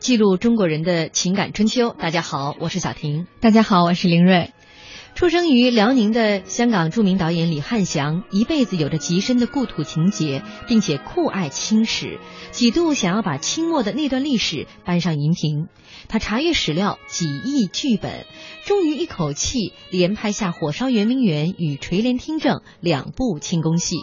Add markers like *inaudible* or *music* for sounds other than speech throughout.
记录中国人的情感春秋。大家好，我是小婷。大家好，我是林睿。出生于辽宁的香港著名导演李翰祥，一辈子有着极深的故土情结，并且酷爱清史，几度想要把清末的那段历史搬上荧屏。他查阅史料，几亿剧本，终于一口气连拍下《火烧圆明园》与《垂帘听政》两部清宫戏。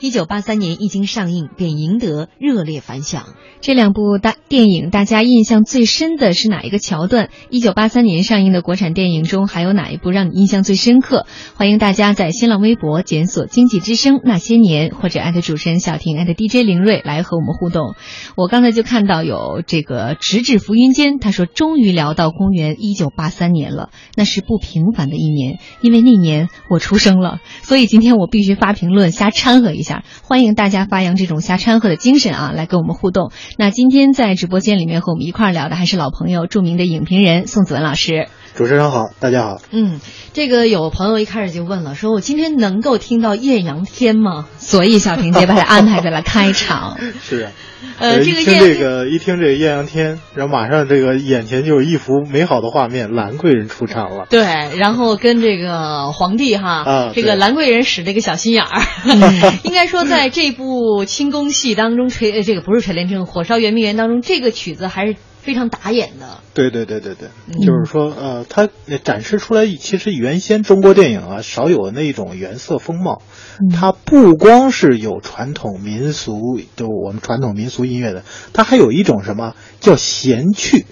一九八三年一经上映，便赢得热烈反响。这两部大电影，大家印象最深的是哪一个桥段？一九八三年上映的国产电影中，还有哪一部让你印象最深刻？欢迎大家在新浪微博检索“经济之声那些年”或者艾特主持人小婷艾特 DJ 林睿来和我们互动。我刚才就看到有这个直至浮云间，他说终于聊到公元一九八三年了，那是不平凡的一年，因为那年我出生了，所以今天我必须发评论瞎掺和一下。欢迎大家发扬这种瞎掺和的精神啊，来跟我们互动。那今天在直播间里面和我们一块儿聊的还是老朋友，著名的影评人宋子文老师。主持人好，大家好。嗯，这个有朋友一开始就问了，说我今天能够听到艳阳天吗？所以小婷姐把它安排在了开场。*laughs* 是啊，呃，这个一听这个一听这个艳阳天，然后马上这个眼前就有一幅美好的画面，兰贵人出场了。对，然后跟这个皇帝哈，啊、这个兰贵人使这个小心眼儿。*laughs* 应该说，在这部清宫戏当中，垂这个不是垂帘听，《火烧圆明园》当中，这个曲子还是。非常打眼的，对对对对对，嗯、就是说，呃，它展示出来其实原先中国电影啊少有的那一种原色风貌，嗯、它不光是有传统民俗，就我们传统民俗音乐的，它还有一种什么叫闲趣，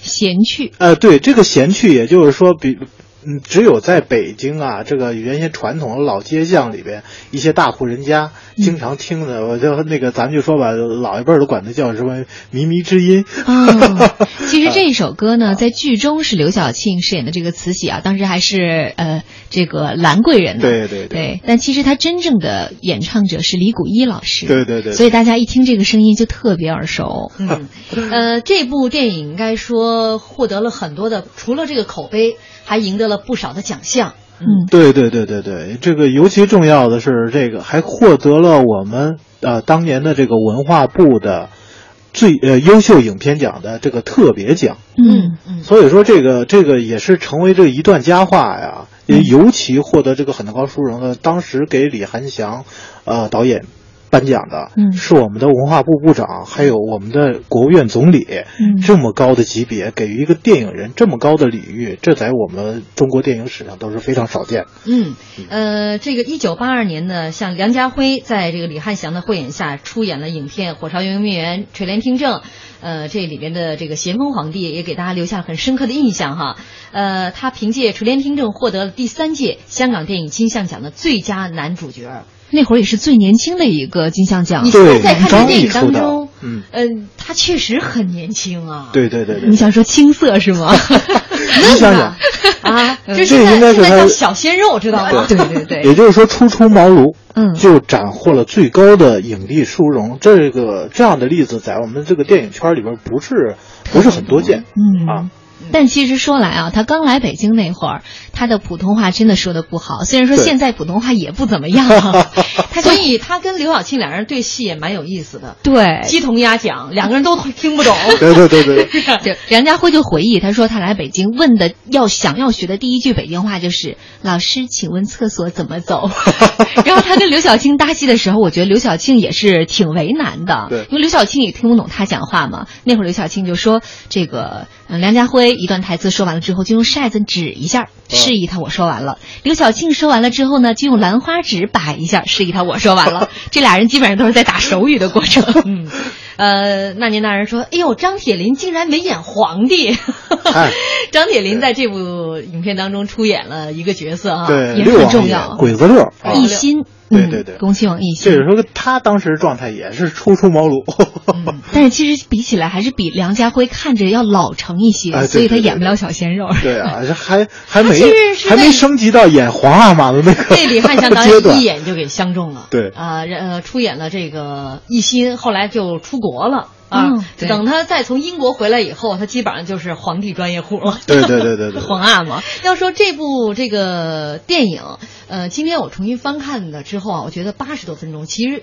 闲趣，呃，对，这个闲趣，也就是说，比。嗯，只有在北京啊，这个原先传统的老街巷里边，一些大户人家经常听的，我就那个咱们就说吧，老一辈都管它叫什么“靡靡之音”。哦，*laughs* 其实这一首歌呢，在剧中是刘晓庆饰演的这个慈禧啊，当时还是呃这个兰贵人呢。对对对。但其实他真正的演唱者是李谷一老师。对对对。所以大家一听这个声音就特别耳熟。*laughs* 嗯，呃，这部电影应该说获得了很多的，除了这个口碑。还赢得了不少的奖项。嗯，对对对对对，这个尤其重要的是，这个还获得了我们呃当年的这个文化部的最呃优秀影片奖的这个特别奖。嗯嗯，所以说这个这个也是成为这一段佳话呀。也尤其获得这个很高殊荣的，当时给李涵祥呃导演。颁奖的，嗯，是我们的文化部部长，还有我们的国务院总理，嗯，这么高的级别，给予一个电影人这么高的礼遇，这在我们中国电影史上都是非常少见。嗯，呃，这个一九八二年呢，像梁家辉在这个李翰祥的慧眼下出演了影片《火烧圆明园》《垂帘听政》，呃，这里边的这个咸丰皇帝也给大家留下了很深刻的印象哈。呃，他凭借《垂帘听政》获得了第三届香港电影金像奖的最佳男主角。那会儿也是最年轻的一个金像奖。你现在看这电影当中，嗯，呃，他确实很年轻啊。对对对对。你想说青涩是吗？*laughs* 你想想，啊，嗯这这应该是小鲜肉，知道吗？对对对，也就是说初出茅庐，嗯就斩获了最高的影帝殊荣。这个这样的例子在我们这个电影圈里边不是不是很多见。嗯啊。但其实说来啊，他刚来北京那会儿，他的普通话真的说的不好。虽然说现在普通话也不怎么样啊，*laughs* 他所以他跟刘晓庆两人对戏也蛮有意思的，对鸡同鸭讲，两个人都听不懂。对对对对，对，梁 *laughs* 家辉就回忆，他说他来北京问的要想要学的第一句北京话就是“老师，请问厕所怎么走？” *laughs* 然后他跟刘晓庆搭戏的时候，我觉得刘晓庆也是挺为难的，对因为刘晓庆也听不懂他讲话嘛。那会儿刘晓庆就说：“这个，嗯，梁家辉一段台词说完了之后，就用筛子指一下，示意他我说完了。刘晓庆说完了之后呢，就用兰花指摆一下，示意他我说完了。*laughs* 这俩人基本上都是在打手语的过程。*laughs* 嗯，呃，那年大人说：“哎呦，张铁林竟然没演皇帝。哎” *laughs* 张铁林在这部影片当中出演了一个角色啊，对，也很重要鬼子六啊，一心，嗯对对对恭喜王一心。这个说他当时状态也是初出茅庐。嗯但是其实比起来，还是比梁家辉看着要老成一些，哎对所以他演不了小鲜肉。对啊，这还还没还没升级到演皇阿玛的那个被李汉祥导演一。眼就给相中了，对啊，呃，出演了这个一心，后来就出国了。啊嗯，等他再从英国回来以后，他基本上就是皇帝专业户了。*laughs* 对对对对对皇阿玛。*laughs* 要说这部这个电影，呃，今天我重新翻看了之后啊，我觉得八十多分钟，其实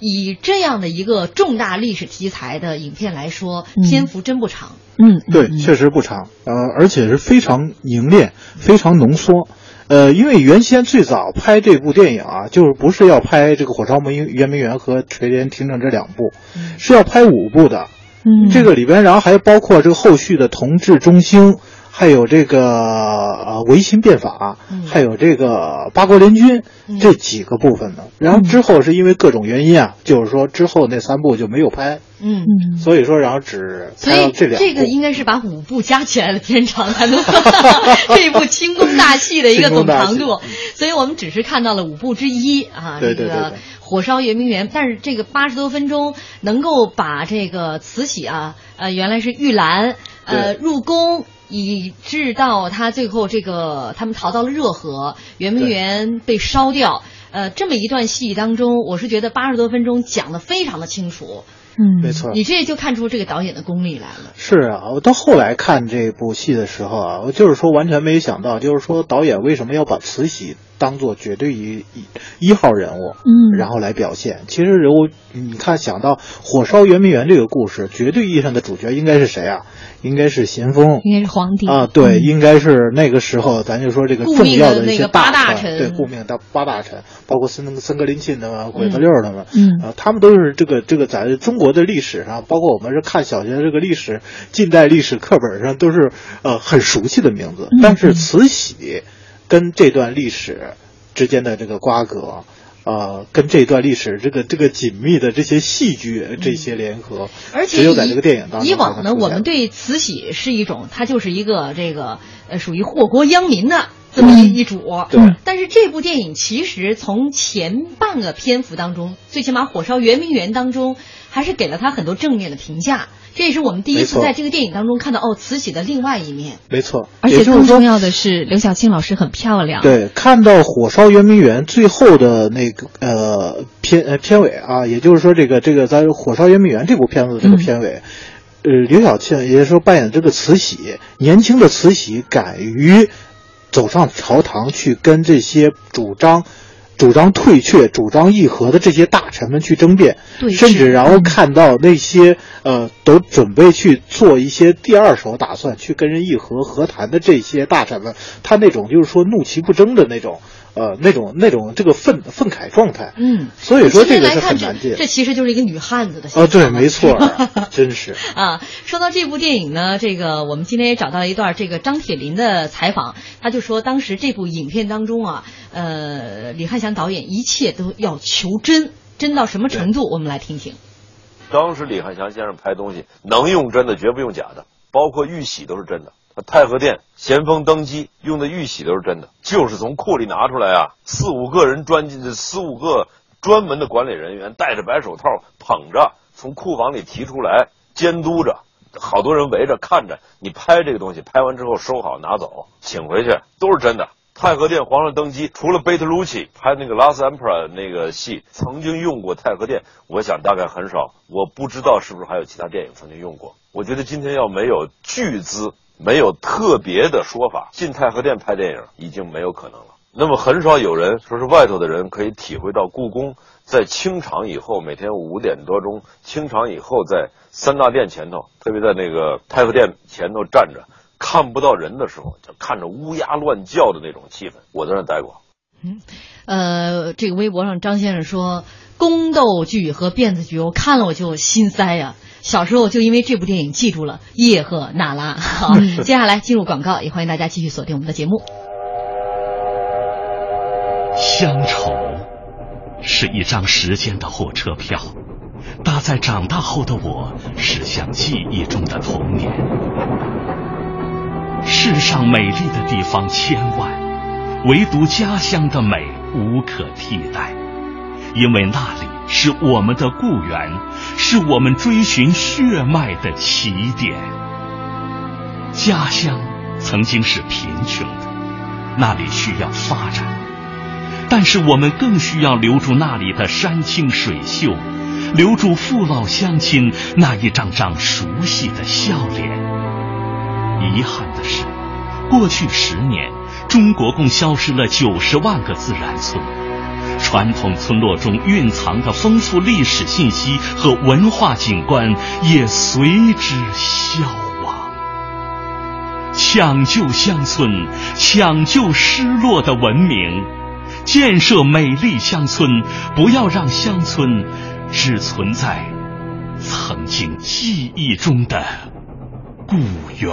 以这样的一个重大历史题材的影片来说，嗯篇幅真不长。嗯，对，嗯确实不长，呃，而且是非常凝练、非常浓缩。呃，因为原先最早拍这部电影啊，就是不是要拍这个《火烧圆圆明园》和《垂帘听政》这两部，嗯是要拍五部的。嗯，这个里边，然后还包括这个后续的同治中兴，还有这个呃维新变法，嗯还有这个八国联军嗯这几个部分呢。然后之后是因为各种原因啊，就是说之后那三部就没有拍，嗯。嗯，所以说然后只所以这两部。这个应该是把五部加起来的片长才能 *laughs* 这一部清宫大戏的一个总长度所以我们只是看到了五部之一啊，这个火烧圆明园，但是这个八十多分钟能够把这个慈禧啊，呃，原来是玉兰，呃，入宫。以致到他最后这个他们逃到了热河，圆明园被烧掉，呃，这么一段戏当中，我是觉得八十多分钟讲的非常的清楚，嗯，没错，你这就看出这个导演的功力来了。是啊，我到后来看这部戏的时候啊，我就是说完全没想到，就是说导演为什么要把慈禧当做绝对一一一号人物，嗯。然后来表现。其实人物，你看想到火烧圆明园这个故事，绝对意义上的主角应该是谁啊？应该是咸丰。应该是皇帝。啊，对，嗯。应该是那个时候，咱就说这个重要的一些大臣对，顾命的八大臣，包括森森格林沁他们、鬼子六他们，嗯。啊，他们都是这个这个在中国的历史上，包括我们是看小学这个历史近代历史课本上都是呃很熟悉的名字。嗯，但是慈禧跟这段历史之间的这个瓜葛。呃，跟这段历史这个这个紧密的这些戏剧这些联合，而且只有在这个电影当中以往呢，我们对慈禧是一种，她就是一个这个呃属于祸国殃民的这么一一主。对但是这部电影其实从前半个篇幅当中，最起码《火烧圆明园》当中，还是给了他很多正面的评价。这也是我们第一次在这个电影当中看到哦，慈禧的另外一面。没错，而且更重要的是，刘晓庆老师很漂亮。，对，看到火烧圆明园最后的那个呃片呃片尾啊，也就是说这个这个在火烧圆明园这部片子的这个片尾，呃，刘晓庆也就是说扮演这个慈禧，年轻的慈禧敢于走上朝堂去跟这些主张。主张退却、主张议和的这些大臣们去争辩，对甚至然后嗯。看到那些呃都准备去做一些第二手打算，去跟人议和和谈的这些大臣们，他那种就是说怒其不争的那种呃那种那种这个愤愤慨状态，嗯，所以说这个是今天来看这很难见这其实就是一个女汉子的形啊，对，*laughs* 没错儿，真 *laughs* 是。啊，说到这部电影呢，这个我们今天也找到了一段这个张铁林的采访，他就说当时这部影片当中啊，呃，李汉祥导演一切都要求真，真到什么程度？我们来听听。当时李汉祥先生拍东西能用真的，绝不用假的，包括玉玺都是真的。太和殿咸丰登基用的玉玺都是真的，就是从库里拿出来啊，四五个人专四五个专门的管理人员戴着白手套捧着，从库房里提出来监督着，好多人围着看着你拍这个东西，拍完之后收好拿走，请回去都是真的。太和殿皇上登基，除了贝特鲁奇拍那个《Last Emperor》那个戏曾经用过太和殿，我想大概很少。我不知道是不是还有其他电影曾经用过。我觉得今天要没有巨资，没有特别的说法，进太和殿拍电影已经没有可能了。那么很少有人说是外头的人可以体会到故宫在清场以后，每天五点多钟清场以后，在三大殿前头，特别在那个太和殿前头站着。看不到人的时候，就看着乌鸦乱叫的那种气氛。我在那待过。嗯，呃，这个微博上张先生说，宫斗剧和辫子剧，我看了我就心塞呀。小时候就因为这部电影记住了叶赫那拉。好，接下来进入广告，也欢迎大家继续锁定我们的节目。乡愁是一张时间的火车票，搭在长大后的我驶向记忆中的童年。世上美丽的地方千万，唯独家乡的美无可替代，因为那里是我们的故园，是我们追寻血脉的起点。家乡曾经是贫穷的，那里需要发展，但是我们更需要留住那里的山清水秀，留住父老乡亲那一张张熟悉的笑脸。遗憾的是，过去十年，中国共消失了九十万个自然村，传统村落中蕴藏的丰富历史信息和文化景观也随之消亡。抢救乡村，抢救失落的文明，建设美丽乡村，不要让乡村只存在曾经记忆中的。故园，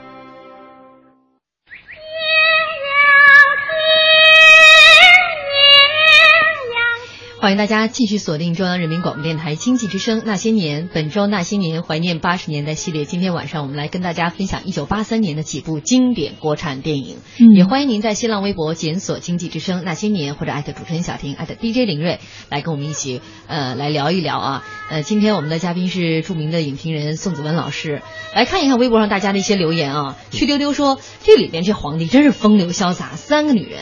欢迎大家继续锁定中央人民广播电台经济之声那些年，本周那些年怀念八十年代系列。今天晚上我们来跟大家分享一九八三年的几部经典国产电影。嗯也欢迎您在新浪微博检索“经济之声那些年”或者艾特主持人小婷艾特 DJ 林睿来跟我们一起呃来聊一聊啊。呃，今天我们的嘉宾是著名的影评人宋子文老师，来看一看微博上大家的一些留言啊。去丢丢说这里边这皇帝真是风流潇洒，三个女人。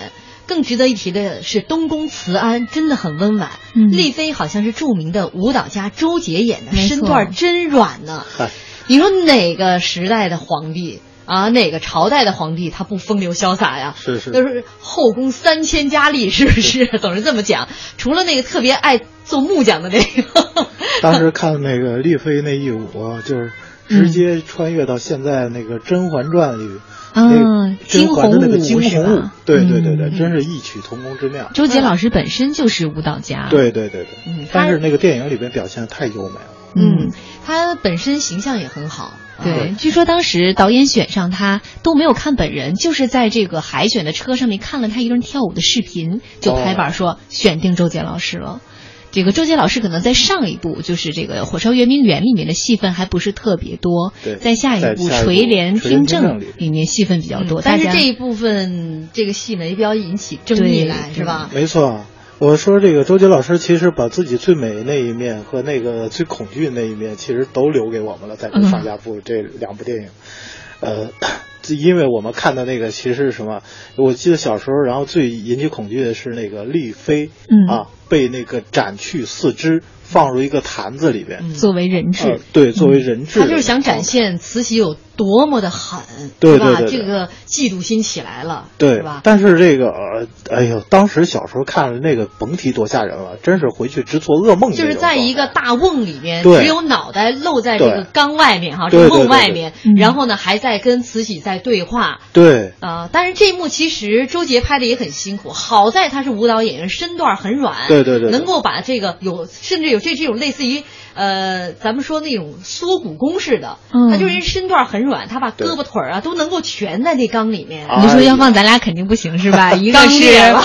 更值得一提的是，东宫慈安真的很温婉。嗯丽妃好像是著名的舞蹈家周杰演的，身段真软呢。嗨你说哪个时代的皇帝啊，哪个朝代的皇帝他不风流潇洒呀？是是都是后宫三千佳丽，是不是？总是这么讲。除了那个特别爱做木匠的那个，*laughs* 当时看那个丽妃那一舞啊，就是直接穿越到现在那个《甄嬛传》里，那嗯个甄嬛的那个惊惊鸿舞对对对对，嗯真是异曲同工之妙。周杰老师本身就是舞蹈家，，对对对对，嗯但是那个电影里边表现的太优美了。嗯，他本身形象也很好。对，啊据说当时导演选上他都没有看本人，就是在这个海选的车上面看了他一个人跳舞的视频，就拍板说选定周杰老师了。这个周杰老师可能在上一部就是这个《火烧圆明园》里面的戏份还不是特别多，对在下一部《垂帘听听政政》里里面戏份比较多，嗯但是这一部分这个戏呢，也比较引起争议来，是吧？没错，我说这个周杰老师其实把自己最美那一面和那个最恐惧那一面，其实都留给我们了，在上下部这两部电影，呃。因为我们看的那个其实是什么？我记得小时候，然后最引起恐惧的是那个丽妃，嗯啊，被那个斩去四肢，放入一个坛子里边，嗯作为人质。呃，对，作为人质的，他就是想展现慈禧有多么的狠，对是吧？对对对这个嫉妒心起来了，对是吧？但是这个，呃哎呦，当时小时候看了那个，甭提多吓人了，真是回去直做噩梦。就是在一个大瓮里面，对只有脑袋露在这个缸外面哈，这个瓮外面嗯，然后呢还在跟慈禧在对话。对啊、但是这一幕其实周杰拍的也很辛苦，好在他是舞蹈演员，身段很软，对对对对能够把这个有甚至有这这种类似于呃，咱们说那种缩骨功似的，嗯他就是人身段很软，他把胳膊腿儿啊都能够蜷在那缸里面。啊你说要放咱俩肯定不行是吧？*laughs* 一个是烈了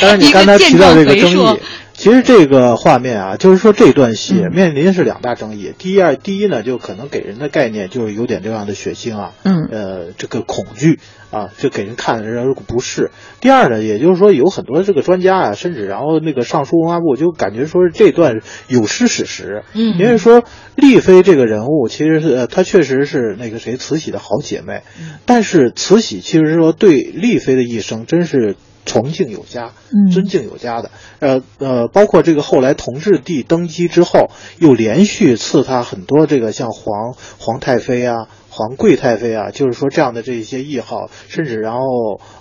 当然，你 *laughs* 一个健壮肥硕议，，其实这个画面啊，就是说这段戏嗯面临是两大争议。第一二，第一呢，就可能给人的概念就是有点这样的血腥啊，嗯呃，这个恐惧啊，就给人看的人不适。第二呢，也就是说有很多这个专家啊，甚至然后那个上书文化部就感觉说是这段有失史实，嗯因为说丽妃这个人物其实是呃，她确实是那个谁慈禧的好姐妹，但是慈禧其实说对丽妃的一生真是。崇敬有加，嗯。尊敬有加的，呃呃，包括这个后来同治帝登基之后，又连续赐他很多这个像皇皇太妃啊、皇贵太妃啊，就是说这样的这些谥号，甚至然后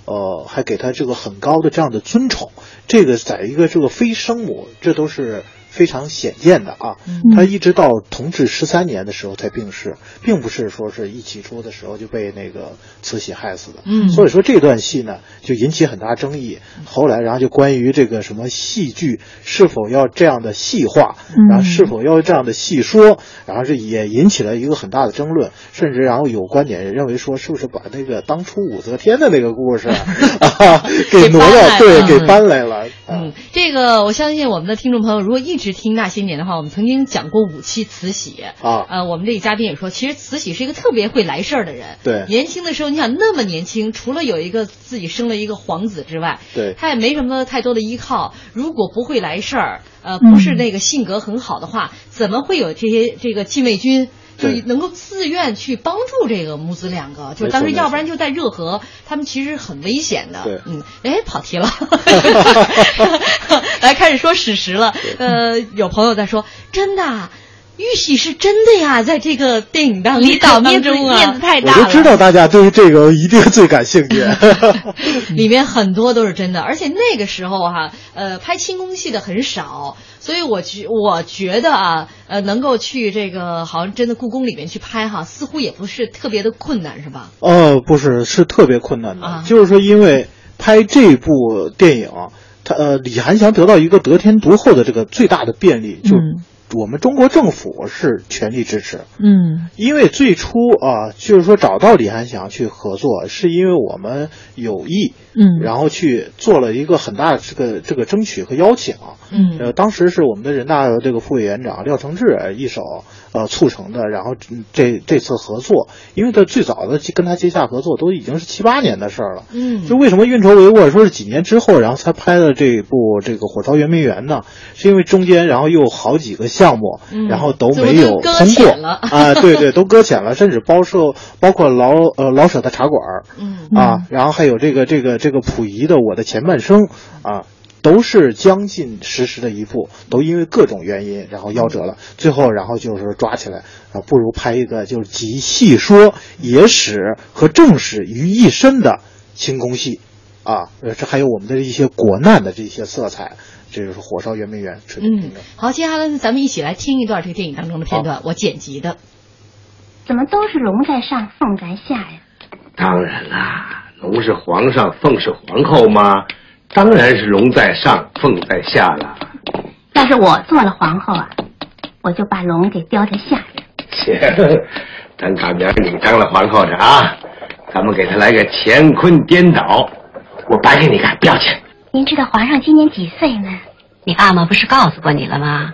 呃还给他这个很高的这样的尊宠，这个在一个这个非生母，这都是非常显见的啊。他一直到同治十三年的时候才病逝，并不是说是一起初的时候就被那个慈禧害死的。嗯所以说这段戏呢就引起很大争议。后来然后就关于这个什么戏剧是否要这样的细化，嗯然后是否要这样的细说，然后这也引起了一个很大的争论，甚至然后有观点认为说是不是把那个当初武则天的那个故事啊 *laughs* 啊给挪到对给搬来了。啊嗯，这个我相信我们的听众朋友如果一直听那些年的话，我们曾经讲过五期慈禧啊呃，我们这个嘉宾也说，其实慈禧是一个特别会来事儿的人。对年轻的时候，你想那么年轻，除了有一个自己生了一个皇子之外，对他也没什么太多的依靠。如果不会来事儿，呃，嗯不是那个性格很好的话，怎么会有这些这个禁卫军？就是能够自愿去帮助这个母子两个，就当时要不然就在热河，他们其实很危险的。对嗯，哎，跑题了，*laughs* 来开始说史实了。呃，有朋友在说，真的啊，玉玺是真的呀，在这个电影当李导面子当中啊，面子太大了。就知道大家对于这个一定最感兴趣。*laughs* 里面很多都是真的，而且那个时候哈、呃，拍清宫戏的很少，所以我觉我觉得啊，呃，能够去这个好像真的故宫里面去拍哈，似乎也不是特别的困难，是吧？呃，不是，是特别困难的，啊。就是说，因为拍这部电影，他呃，李涵祥得到一个得天独厚的这个最大的便利，就嗯我们中国政府是全力支持。嗯因为最初啊，就是说找到李翰祥去合作，是因为我们有意，嗯然后去做了一个很大的这个这个争取和邀请。嗯呃，当时是我们的人大这个副委员长廖承志呃一手呃促成的，然后嗯这这次合作，因为他最早的跟他接洽合作都已经是七八年的事儿了。嗯就为什么运筹帷幄，说是几年之后，然后才拍的这部这个《火烧圆明园》呢？是因为中间然后又有好几个项目，嗯然后都没有通过啊，对对，都搁浅了，甚至包括包括老呃老舍的茶馆嗯啊，然后还有这个这个这个溥仪的《我的前半生》啊。都是将近实时的一部，都因为各种原因，然后夭折了。最后，然后就是抓起来，啊，不如拍一个就是集戏说、野史和正史于一身的清宫戏，啊，呃，这还有我们的一些国难的这些色彩，这就是《火烧圆明园》嗯。，好，接下来呢，咱们一起来听一段这个电影当中的片段，我剪辑的。怎么都是龙在上，凤在下呀？当然啦，龙是皇上，凤是皇后嘛，当然是龙在上，凤在下了。要是我做了皇后啊，我就把龙给叼在下边。切，等赶明儿你当了皇后的啊，咱们给他来个乾坤颠倒，我白给你看，不要钱。您知道皇上今年几岁吗？你阿玛不是告诉过你了吗？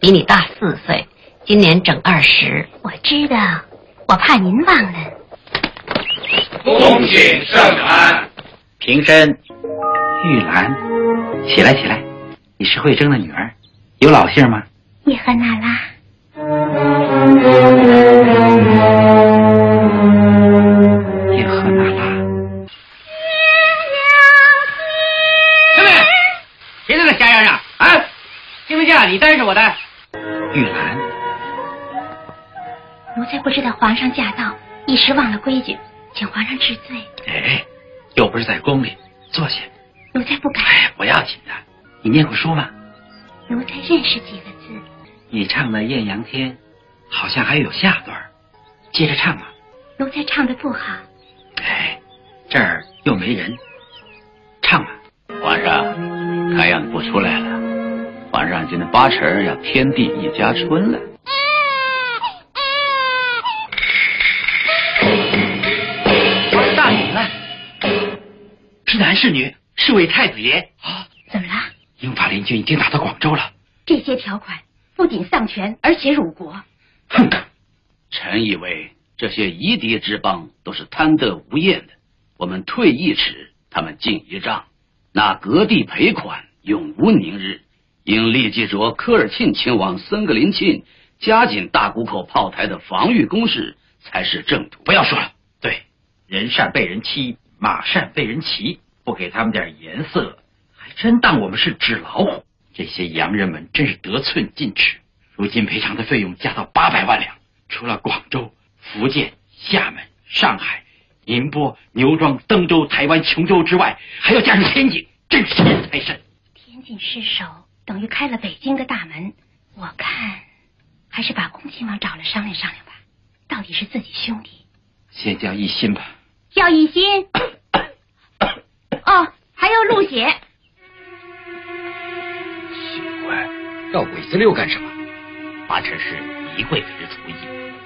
比你大四岁，今年整二十。我知道，我怕您忘了。恭请圣安。平身，玉兰，起来起来，你是慧珍的女儿，有老姓吗？叶赫那拉，叶赫那拉。妹妹，谁在那瞎嚷嚷啊？听不见，你单是我单。玉兰，奴才不知道皇上驾到，一时忘了规矩，请皇上治罪。哎，又不是在宫里，坐下。奴才不敢。哎，不要紧的。你念过书吗？奴才认识几个字。你唱的《艳阳天》，好像还有下段，接着唱吧。奴才唱的不好。哎，这儿又没人，唱吧。皇上，看样子不出来了。皇上今天八成要天地一家春了。大女了，是男是女？是位太子爷啊？怎么了？英法联军已经打到广州了。这些条款不仅丧权，而且辱国。哼！臣以为这些夷狄之邦都是贪得无厌的，我们退一尺，他们进一丈，那割地赔款永无宁日。应立即着科尔沁亲王森格林沁加紧大沽口炮台的防御工事，才是正途。不要说了，对，人善被人欺，马善被人骑，不给他们点颜色，还真当我们是纸老虎。这些洋人们真是得寸进尺。如今赔偿的费用加到八百万两，除了广州、福建、厦门、上海、宁波、牛庄、登州、台湾、琼州之外，还要加上天津，真是嫌太甚。天津失守。等于开了北京的大门，我看还是把恭亲王找来商量商量吧。到底是自己兄弟，先叫一心吧。叫一心。*coughs* 哦，还要陆血。奇怪，要鬼子六干什么？八成是一贵妃的主意，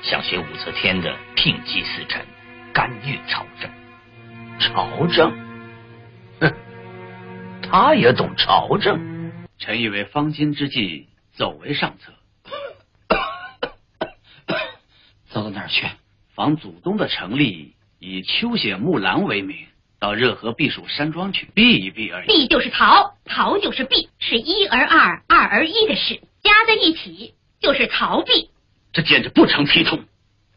想学武则天的聘祭司臣，干预朝政。朝政？哼，他也懂朝政。臣以为方今之计走为上策。*coughs* 走到哪儿去？仿祖宗的成立，以秋写木兰为名，到热河避暑山庄去避一避而已。避就是逃，逃就是避，是一而二，二而一的事，加在一起就是逃避。这简直不成体统！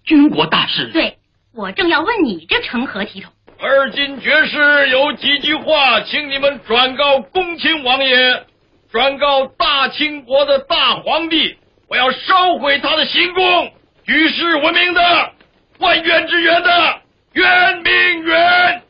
军国大事。对，我正要问你，这成何体统？而今爵士有几句话，请你们转告恭亲王爷。转告大清国的大皇帝，我要烧毁他的行宫，举世闻名的万源之园的圆明园。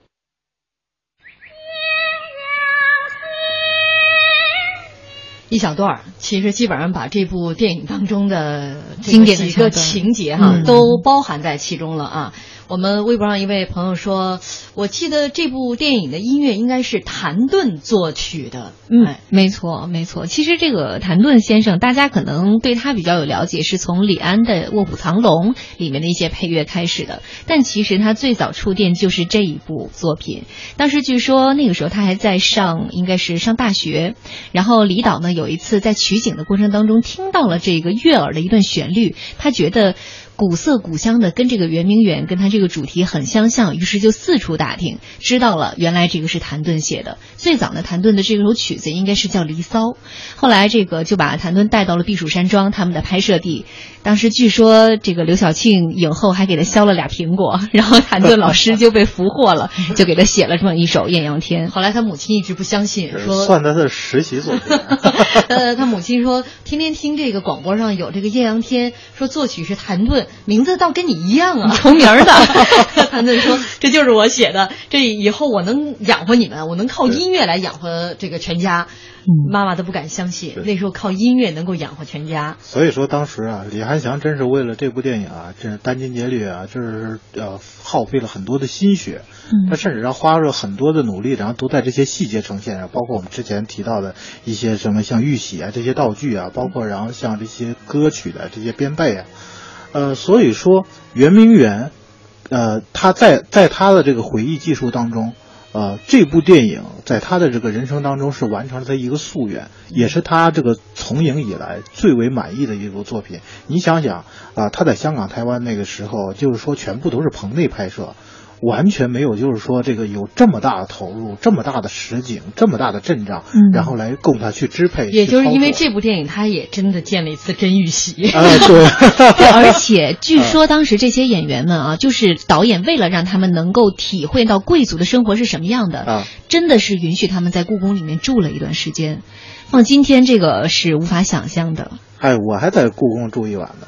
一小段儿其实基本上把这部电影当中的经典的几个情节哈，都包含在其中了啊。我们微博上一位朋友说：“我记得这部电影的音乐应该是谭盾作曲的。”嗯，没错，没错。其实这个谭盾先生，大家可能对他比较有了解，是从李安的《卧虎藏龙》里面的一些配乐开始的。但其实他最早触电就是这一部作品。当时据说那个时候他还在上，应该是上大学。然后李导呢有一次在取景的过程当中听到了这个悦耳的一段旋律，他觉得。古色古香的，跟这个圆明园跟他这个主题很相像，于是就四处打听，知道了原来这个是谭盾写的。最早呢，谭盾的这首曲子应该是叫《离骚》，后来这个就把谭盾带到了避暑山庄，他们的拍摄地。当时据说这个刘晓庆影后还给他削了俩苹果，*laughs* 然后谭盾老师就被俘获了，*laughs* 就给他写了这么一首《艳阳天》。后来他母亲一直不相信，说算他的实习作品。*laughs* 呃，他母亲说天天听这个广播上有这个《艳阳天》，说作曲是谭盾。名字倒跟你一样啊，*laughs* 重名的。*laughs* 谭盾说：“这就是我写的，这以后我能养活你们，我能靠音乐来养活这个全家。”妈妈都不敢相信，那时候靠音乐能够养活全家。所以说，当时啊，李翰祥真是为了这部电影啊，这殚精竭虑啊，就是呃耗费了很多的心血。他甚至让花了很多的努力，然后都在这些细节呈现上，包括我们之前提到的一些什么像玉玺啊这些道具啊，包括然后像这些歌曲的这些编配啊。呃，所以说圆明园，呃，他在在他的这个回忆技术当中，呃，这部电影在他的这个人生当中是完成了他一个夙愿，也是他这个从影以来最为满意的一部作品。你想想啊，他在香港、台湾那个时候，就是说全部都是棚内拍摄。完全没有，就是说这个有这么大的投入，这么大的实景，这么大的阵仗，然后来供他去支配。也就是因为这部电影，他也真的见了一次真玉玺。啊，对。*laughs* 而且 *laughs* 据说当时这些演员们啊，就是导演为了让他们能够体会到贵族的生活是什么样的，啊，真的是允许他们在故宫里面住了一段时间。放今天这个是无法想象的。哎，我还在故宫住一晚呢。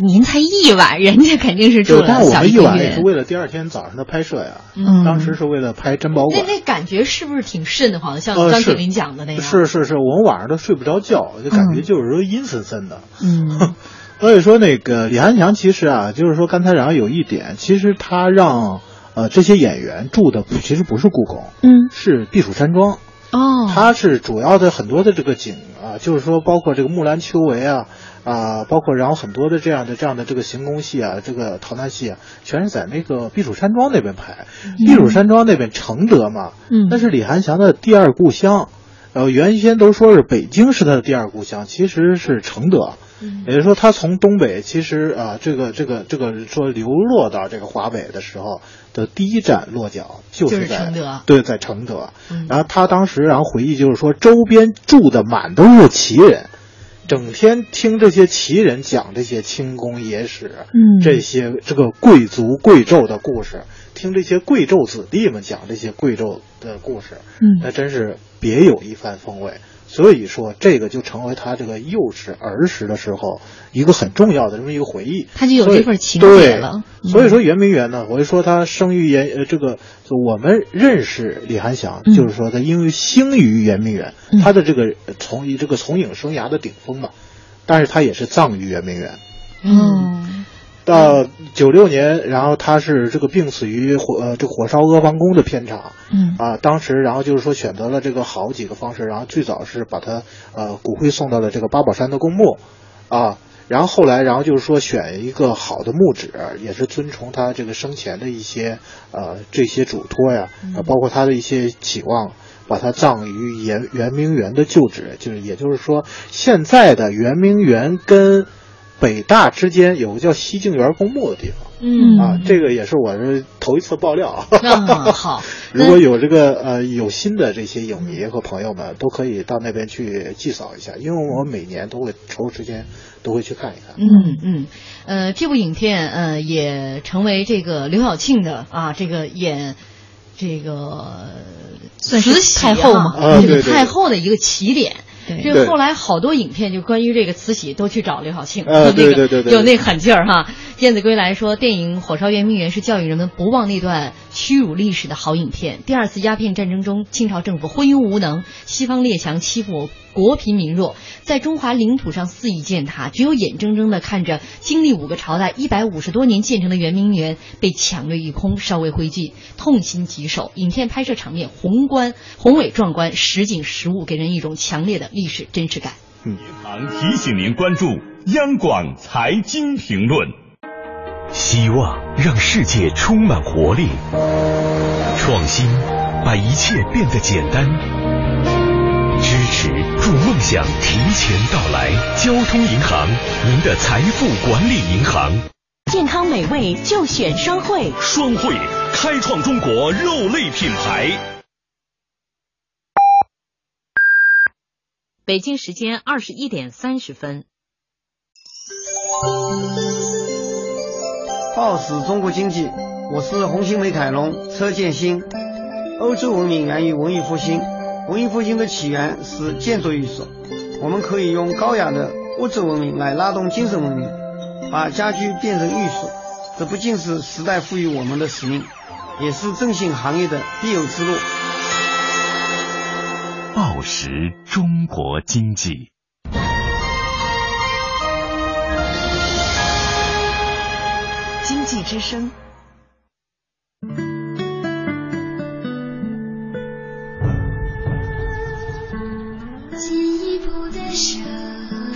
您才一晚，人家肯定是住了小一晚，也是为了第二天早上的拍摄呀。嗯，当时是为了拍珍宝馆。那那感觉是不是挺瘆得慌？像张铁林讲的那样。是是是，我们晚上都睡不着觉，就感觉就是说阴森森的。嗯，*laughs* 所以说那个李翰祥其实啊，就是说刚才然后有一点，其实他让呃这些演员住的其实不是故宫，嗯，是避暑山庄。哦，它是主要的很多的这个景啊，就是说包括这个木兰秋闱啊啊，包括然后很多的这样的这样的这个行宫戏啊，这个逃难戏啊，全是在那个避暑山庄那边拍。避暑山庄那边承德嘛，嗯那是李翰祥的第二故乡。呃，原先都说是北京是他的第二故乡，其实是承德。也就是说，他从东北其实啊、这个这个这个说流落到这个华北的时候的第一站落脚就就是是在承德对，在承德。嗯然后他当时然后回忆就是说，周边住的满都是旗人，整天听这些奇人讲这些清宫野史，嗯这些这个贵族贵胄的故事，听这些贵胄子弟们讲这些贵胄的故事，嗯那真是别有一番风味。所以说，这个就成为他这个幼时儿时的时候一个很重要的这么一个回忆。他就有这份情节对了嗯。所以说，圆明园呢，我就说他生于圆呃这个，就我们认识李翰祥，嗯。就是说他因为兴于圆明园，他的这个呃从这个从影生涯的顶峰嘛，但是他也是葬于圆明园。嗯，到九六年，然后他是这个病死于火呃这火烧阿房宫的片场，嗯。啊，当时然后就是说选择了这个好几个方式，然后最早是把他呃骨灰送到了这个八宝山的公墓，啊，然后后来然后就是说选一个好的墓址，也是遵从他这个生前的一些呃这些嘱托呀，呃包括他的一些期望。把他葬于圆圆明园的旧址，就是也就是说，现在的圆明园跟北大之间有个叫西静园公墓的地方。嗯啊，这个也是我是头一次爆料。嗯好 *laughs* 如果有这个呃有心的这些影迷和朋友们，都可以到那边去祭扫一下，因为我每年都会抽时间都会去看一看。嗯嗯，呃，这部影片呃也成为这个刘晓庆的啊这个演这个算是慈禧太后嘛啊啊对对这个太后的一个起点。对这个后来好多影片就关于这个慈禧都去找刘晓庆，*laughs* 呃那个对对对对。有那狠劲儿哈。燕子归来说，电影《火烧圆明园》是教育人们不忘那段屈辱历史的好影片。第二次鸦片战争中，清朝政府昏庸无能，西方列强欺负国贫民弱，在中华领土上肆意践踏，只有眼睁睁地看着经历五个朝代、一百五十多年建成的圆明园被抢掠一空，烧为灰烬，痛心疾首。影片拍摄场面宏观、宏伟壮观，实景实物，给人一种强烈的历史真实感。银行提醒您关注央广财经评论。希望让世界充满活力，创新把一切变得简单，支持助梦想提前到来。交通银行，您的财富管理银行。健康美味就选双汇，双汇开创中国肉类品牌。北京时间二十一点三十分。报时中国经济，我是红星美凯龙车建新。欧洲文明源于文艺复兴，文艺复兴的起源是建筑艺术。我们可以用高雅的物质文明来拉动精神文明，把家居变成艺术。这不仅是时代赋予我们的使命，也是振兴行业的必由之路。报时中国经济。经济之声。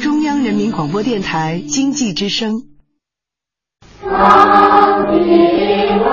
中央人民广播电台经济之声。天之大，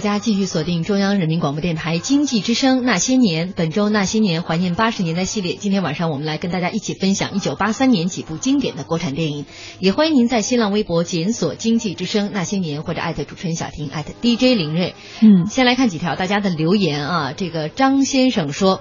家继续锁定中央人民广播电台经济之声《那些年》，本周《那些年》怀念八十年代系列。今天晚上我们来跟大家一起分享一九八三年几部经典的国产电影。也欢迎您在新浪微博检索“经济之声那些年”或者艾特主持人小婷艾特 DJ 林睿。嗯，先来看几条大家的留言啊。这个张先生说：“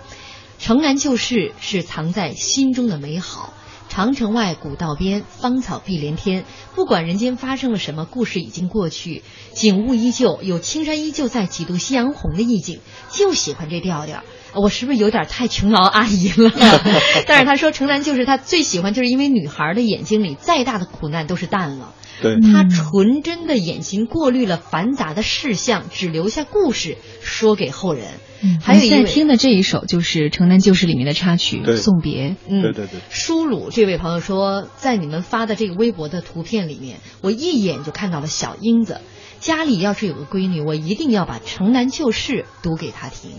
城南旧事是藏在心中的美好。”长城外，古道边，芳草碧连天。不管人间发生了什么，故事已经过去，景物依旧，有青山依旧在，几度夕阳红的意境。就喜欢这调调。我是不是有点太琼瑶阿姨了？*laughs* 但是他说，城南就是他最喜欢，就是因为女孩的眼睛里再大的苦难都是淡了。对，他纯真的眼睛过滤了繁杂的事项，只留下故事说给后人。嗯，还有一在听的这一首就是《城南旧事》里面的插曲《送别》。嗯，对对对。舒鲁这位朋友说，在你们发的这个微博的图片里面，我一眼就看到了小英子。家里要是有个闺女，我一定要把《城南旧事》读给她听。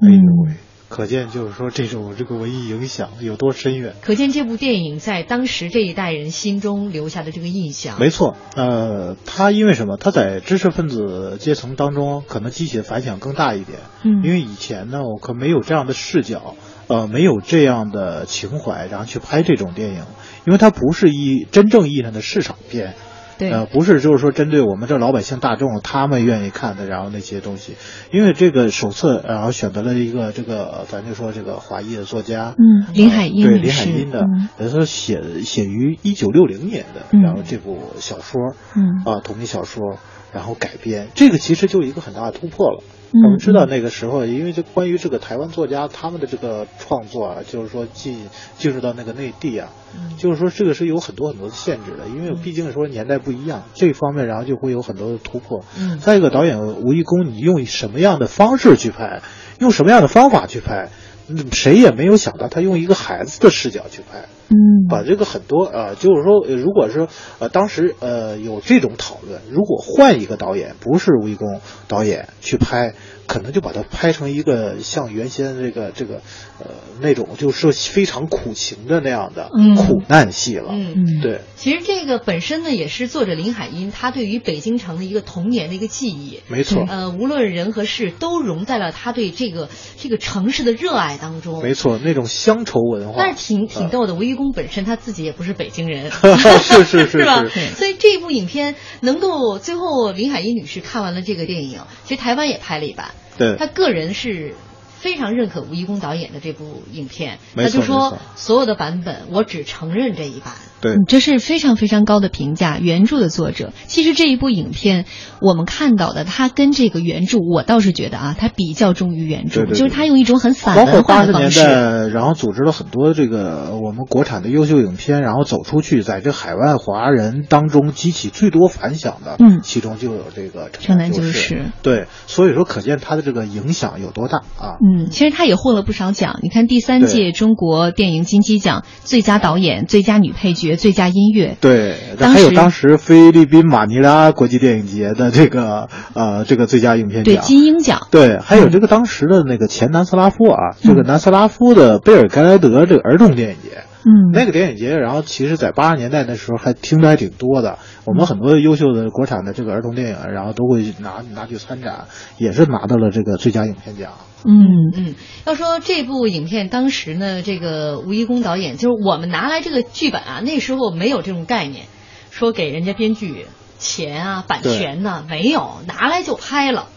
哎呦喂！可见就是说这种这个文艺影响有多深远。可见这部电影在当时这一代人心中留下的这个印象。没错，呃，他因为什么？他在知识分子阶层当中可能激起的反响更大一点。嗯，因为以前呢，我可没有这样的视角，呃，没有这样的情怀，然后去拍这种电影，因为它不是一真正意义上的市场片。对，呃，不是，就是说针对我们这老百姓大众，他们愿意看的，然后那些东西，因为这个手册，然后选择了一个这个，咱就说这个华裔的作家，嗯，林海音、呃，对，林海音的，呃，说写写于一九六零年的，然后这部小说，嗯，啊，同名小说，然后改编，这个其实就一个很大的突破了。嗯、我们知道那个时候，因为这关于这个台湾作家他们的这个创作啊，就是说进进入到那个内地啊，嗯、就是说这个是有很多很多的限制的，因为毕竟说年代不一样，这方面然后就会有很多的突破。嗯，再一个导演吴义公，你用什么样的方式去拍，用什么样的方法去拍，谁也没有想到他用一个孩子的视角去拍。嗯，把这个很多呃，就是说，如果是呃，当时呃有这种讨论，如果换一个导演，不是吴义公导演去拍，可能就把它拍成一个像原先这个这个呃那种就是非常苦情的那样的苦难戏了。嗯，对。其实这个本身呢，也是作者林海音他对于北京城的一个童年的一个记忆。没错。呃，无论人和事，都融在了他对这个这个城市的热爱当中。没错，那种乡愁文化。但是挺挺逗的，吴义公本身他自己也不是北京人，是 *laughs* 是是，是 *laughs* 吧？所以这部影片能够最后林海音女士看完了这个电影，其实台湾也拍了一版，对，他个人是非常认可吴贻弓导演的这部影片，他就说所有的版本我只承认这一版。对，这是非常非常高的评价。原著的作者，其实这一部影片我们看到的，他跟这个原著，我倒是觉得啊，他比较忠于原著，对对对就是他用一种很散包括文化八十的方式。年代，然后组织了很多这个我们国产的优秀影片，然后走出去，在这海外华人当中激起最多反响的，嗯，其中就有这个《城南旧事》。对，所以说可见他的这个影响有多大啊！嗯，其实他也获了不少奖。你看第三届中国电影金鸡奖最佳导演、最佳女配角、最佳音乐。对，当还有当时菲律宾马尼拉国际电影节的这个呃这个最佳影片奖，对金鹰奖，对，还有这个当时的那个前南斯拉夫啊，这个南斯拉夫的贝尔盖莱德这个儿童电影节，嗯，那个电影节，然后其实在八十年代那时候还听的还挺多的，我们很多优秀的国产的这个儿童电影，然后都会拿拿去参展，也是拿到了这个最佳影片奖。嗯嗯，要说这部影片当时呢，这个吴贻弓导演就是我们拿来这个剧本啊，那时候没有这种概念，说给人家编剧钱啊、版权呐、没有，拿来就拍了。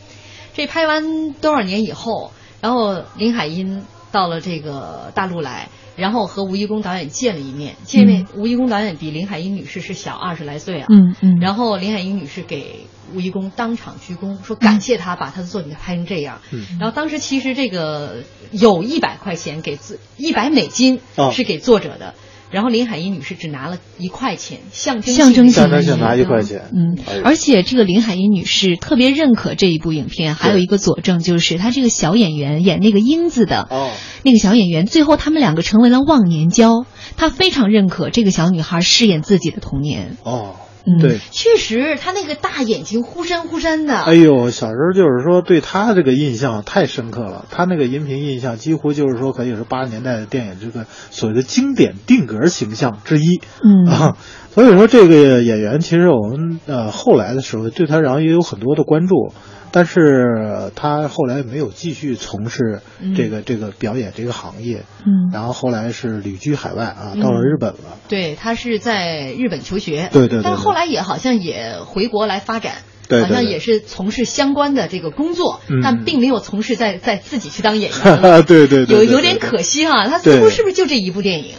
这拍完多少年以后，然后林海音到了这个大陆来，然后和吴一公导演见了一面。见面，吴一公导演比林海音女士是小二十来岁啊。嗯嗯。然后林海音女士给吴一公当场鞠躬，说感谢他把他的作品拍成这样。嗯。然后当时其实这个有一百块钱给自一百美金是给作者的。哦然后林海音女士只拿了一块钱，象征象征性拿一块钱。嗯，而且这个林海音女士特别认可这一部影片，还有一个佐证就是她这个小演员演那个英子的，哦，那个小演员最后他们两个成为了忘年交，她非常认可这个小女孩饰演自己的童年。哦。嗯，对，确实，他那个大眼睛忽闪忽闪的。哎呦，小时候就是说对他这个印象太深刻了，他那个荧屏印象几乎就是说可以是八十年代的电影这个所谓的经典定格形象之一。嗯啊，所以说这个演员其实我们呃后来的时候对他然后也有很多的关注。但是他后来没有继续从事这个、这个表演这个行业，嗯然后后来是旅居海外啊，嗯到了日本了。对他是在日本求学，对对对对但是后来也好像也回国来发展。对好像也是从事相关的这个工作，嗯但并没有从事在在自己去当演员了，*laughs* 对对对，有对有点可惜哈、他似乎是不是就这一部电影？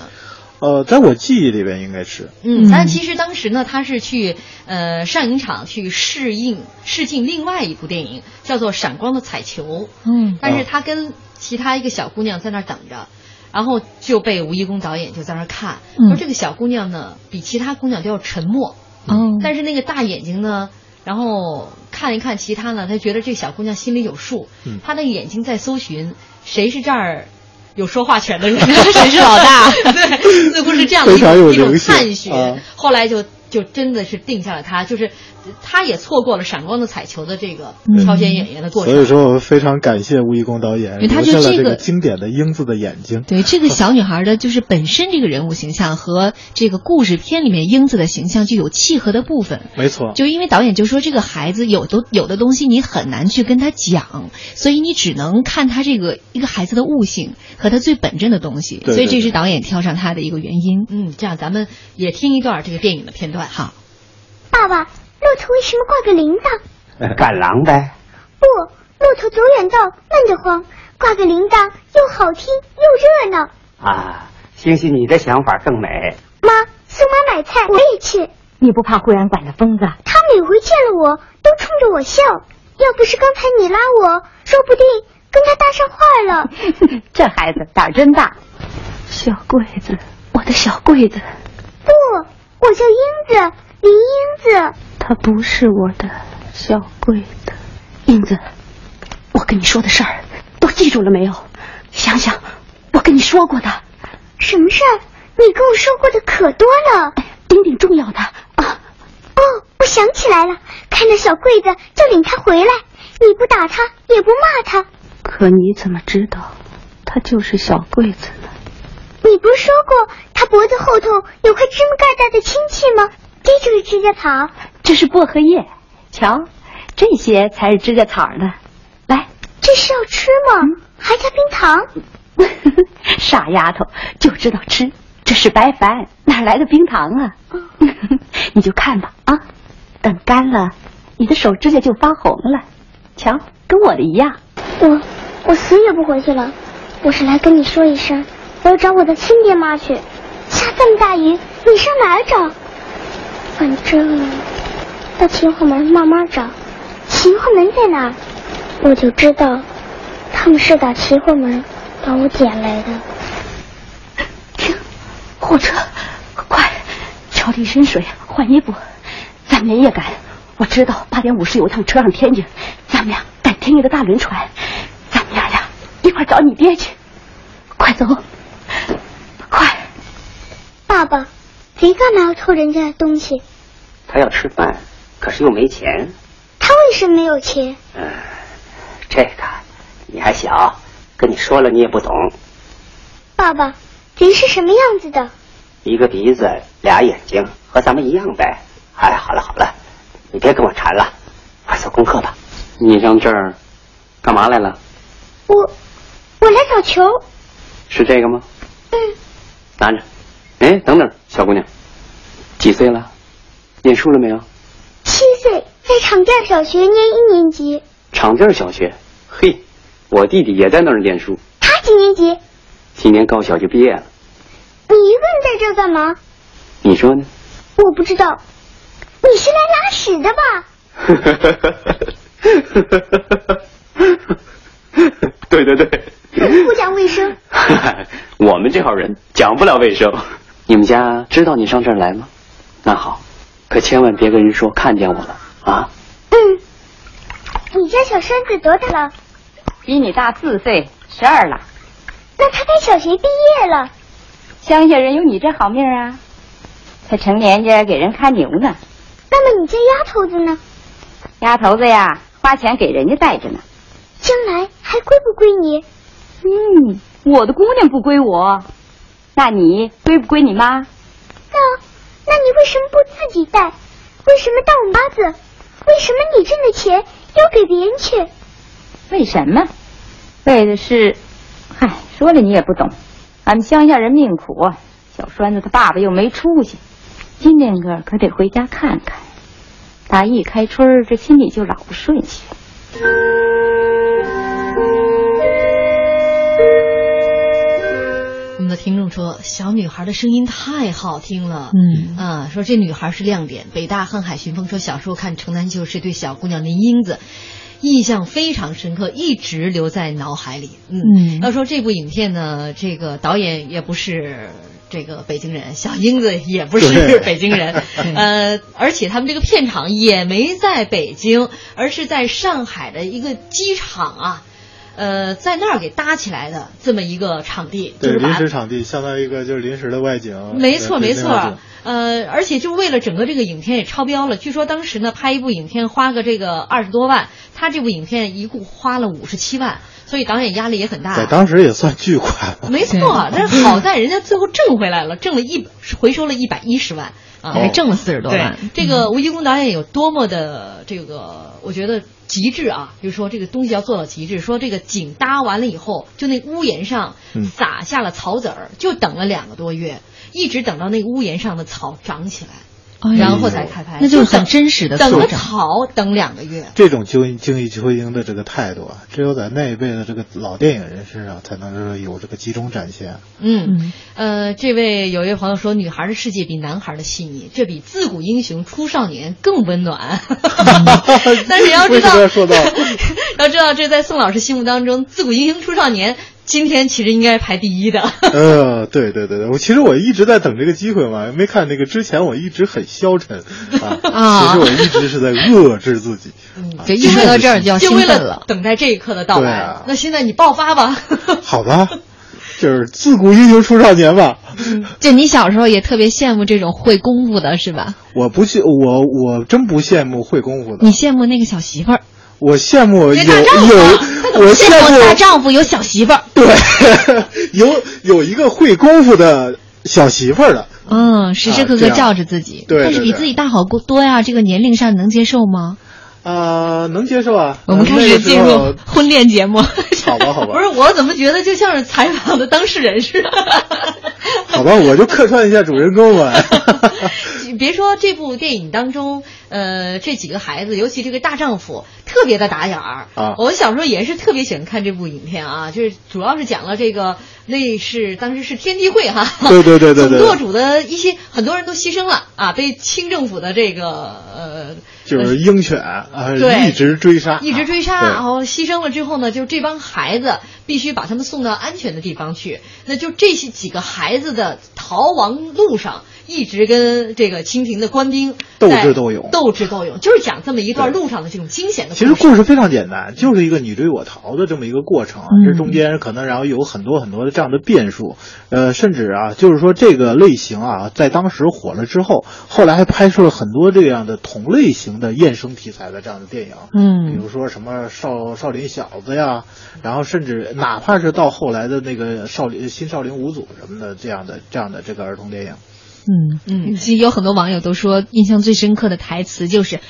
呃，在我记忆里边应该是，嗯，但其实当时呢，他是去呃上影厂去试映试镜另外一部电影，叫做《闪光的彩球》。嗯。但是他跟其他一个小姑娘在那儿等着，然后就被吴一公导演就在那儿看，嗯。说这个小姑娘呢比其他姑娘都要沉默，嗯。但是那个大眼睛呢，然后看一看其他呢，他觉得这小姑娘心里有数，嗯。他那个眼睛在搜寻谁是这儿。有说话权的人，谁是老大？对，*laughs* 似乎是这样的一种一种探寻。啊后来就就真的是定下了他，就是他也错过了闪光的彩球的这个嗯挑选演员的过程。所以说我们非常感谢吴一公导演，因为他留下了这就这个经典的英子的眼睛。对这个小女孩的，就是本身这个人物形象和这个故事片里面英子的形象就有契合的部分。没错，就因为导演就说这个孩子有的有的东西你很难去跟他讲，所以你只能看他这个一个孩子的悟性和他最本真的东西，对对所以这是导演挑上他的一个原因。嗯，这样咱们也听一段这个电影的片段。好，爸爸，骆驼为什么挂个铃铛？*laughs* 赶狼呗。不，骆驼走远道闷得慌，挂个铃铛又好听又热闹。啊，兴许你的想法更美。妈，送妈买菜，我也去。你不怕贵阳馆的疯子？他每回见了我都冲着我笑，要不是刚才你拉我，说不定跟他搭上话了。*laughs* 这孩子胆儿真大。小桂子，我的小桂子，不，我叫英子，林英子。她不是我的小桂子。英子，我跟你说的事儿都记住了没有？想想我跟你说过的。什么事儿？你跟我说过的可多了，顶顶重要的啊！哦，我想起来了，看到小桂子就领他回来，你不打他，也不骂他。可你怎么知道他就是小桂子呢？你不是说过他脖子后头有块芝麻盖大的亲戚吗？这就是指甲草。这是薄荷叶，瞧，这些才是指甲草呢。来，这是要吃吗？还加冰糖？*laughs* 傻丫头，就知道吃，这是白饭，哪来的冰糖啊？*laughs* 你就看吧啊，等干了，你的手指甲就发红了。瞧，跟我的一样。我我死也不回去了，我是来跟你说一声，我要找我的亲爹妈去。下这么大雨，你上哪儿找？反正到秦后门慢慢找，秦后门在哪儿，我就知道他们是打秦后门把我捡来的。停火车，快，桥里深水，换衣服，咱们连夜赶。我知道八点五十有一趟车上天津，咱们俩赶天津的大轮船，咱们娘俩一块找你爹去。快走，快！爸爸，贼干嘛要偷人家的东西？他要吃饭，可是又没钱。他为什么没有钱？嗯，这个你还小，跟你说了你也不懂。爸爸，人是什么样子的？一个鼻子，俩眼睛，和咱们一样呗。哎，好了好了，你别跟我馋了，快做功课吧。你上这儿干嘛来了？我我来找球。是这个吗？嗯。拿着。哎，等等，小姑娘，几岁了？念书了没有？在厂店小学念一年级。厂店小学，嘿，我弟弟也在那儿念书，他几年级？今年高小就毕业了。你一个人在这儿干嘛？你说呢？我不知道。你是来拉屎的吧？对对对，不讲卫生。我们这号人讲不了卫生。你们家知道你上这儿来吗？那好，可千万别跟人说看见我了啊！嗯。你家小孙子多大了？比你大四岁，十二了。那他该小学毕业了。乡下人有你这好命啊！他成年家给人看牛呢。那么你家丫头子呢？丫头子呀，花钱给人家带着呢。将来还归不归你？嗯，我的姑娘不归我，那你归不归你妈？那，那你为什么不自己带？为什么当我妈子？为什么你挣的钱要给别人去。为什么？为的是，嗨，说了你也不懂。俺们乡下人命苦，小栓子他爸爸又没出息，今年个可得回家看看。打一开春这心里就老不顺心。听众说，小女孩的声音太好听了，嗯啊，说这女孩是亮点。北大瀚海寻风说，小时候看《城南旧事》，对小姑娘林英子印象非常深刻，一直留在脑海里。嗯，嗯要说这部影片呢，这个导演也不是。这个北京人，小英子也不是 *laughs* 北京人，*laughs* 呃，而且他们这个片场也没在北京，而是在上海的一个机场啊，呃，在那儿给搭起来的这么一个场地，就对，是临时场地相当于一个就是临时的外景。没错，没错。呃，而且就为了整个这个影片也超标了。据说当时呢，拍一部影片花个这个二十多万，他这部影片一共花了五十七万，所以导演压力也很大。在当时也算巨款了。没错，但是好在人家最后挣回来了，挣了一回收了一百一十万啊，还挣了四十多万对这个吴一公导演有多么的这个，我觉得极致啊，就是说这个东西要做到极致。说这个井搭完了以后，就那屋檐上嗯撒下了草籽儿，就等了两个多月，一直等到那个屋檐上的草长起来。哎然后才开拍，那就是很真实的等了素长草等两个月，这种精精益求精的这个态度啊，只有在那一辈的这个老电影人身上才能是有这个集中展现。嗯，呃，这位有一位朋友说，女孩的世界比男孩的细腻，这比自古英雄出少年更温暖。*laughs* 但是要知道，*laughs* 要知道，这在宋老师心目当中，自古英雄出少年，今天其实应该排第一的。*laughs* 呃，对对对对，我其实我一直在等这个机会嘛，没看那个之前我一直很消沉啊，*laughs* 啊其实我一直是在遏制自己。嗯这一说到这儿就要兴奋了。等待这一刻的到来。啊那现在你爆发吧。*laughs* 好吧，就是自古英雄出少年吧。就你小时候也特别羡慕这种会功夫的是吧？我不羡我我真不羡慕会功夫的，你羡慕那个小媳妇儿，我羡慕有这羡慕大丈夫有小媳妇儿。对，*laughs* 有有一个会功夫的小媳妇儿的。嗯，时时刻刻罩着自己，但是比对对对自己大好多呀。这个年龄上能接受吗？啊、能接受啊。我们开始进入呃 *laughs* 婚恋节目。*laughs* 好吧，好吧不，是，我怎么觉得就像是采访的当事人似的？好吧，我就客串一下主人公吧。你别说这部电影当中，呃，这几个孩子，尤其这个大丈夫，特别的打眼儿。啊。我小时候也是特别喜欢看这部影片啊，就是主要是讲了这个，那是当时是天地会哈，对对对对对。总舵主的一些很多人都牺牲了啊，被清政府的这个呃就是鹰犬啊，对一直追杀，一直追杀，对。然后牺牲了之后呢，就这帮孩子必须把他们送到安全的地方去。那就这些几个孩子的逃亡路上，一直跟这个清廷的官兵斗智斗勇斗智斗勇，就是讲这么一段路上的这种惊险的其实故事非常简单，就是一个你追我逃的这么一个过程。嗯这中间可能然后有很多很多的这样的变数，呃，甚至啊，就是说这个类型啊，在当时火了之后，后来还拍摄了很多这样的同类型的衍生题材的这样的电影。嗯比嗯如说什么少少林小子呀，然后甚至哪怕是到后来的那个少林新少林五祖什么的这样的这样的这个儿童电影。嗯嗯，其实有很多网友都说，印象最深刻的台词就是。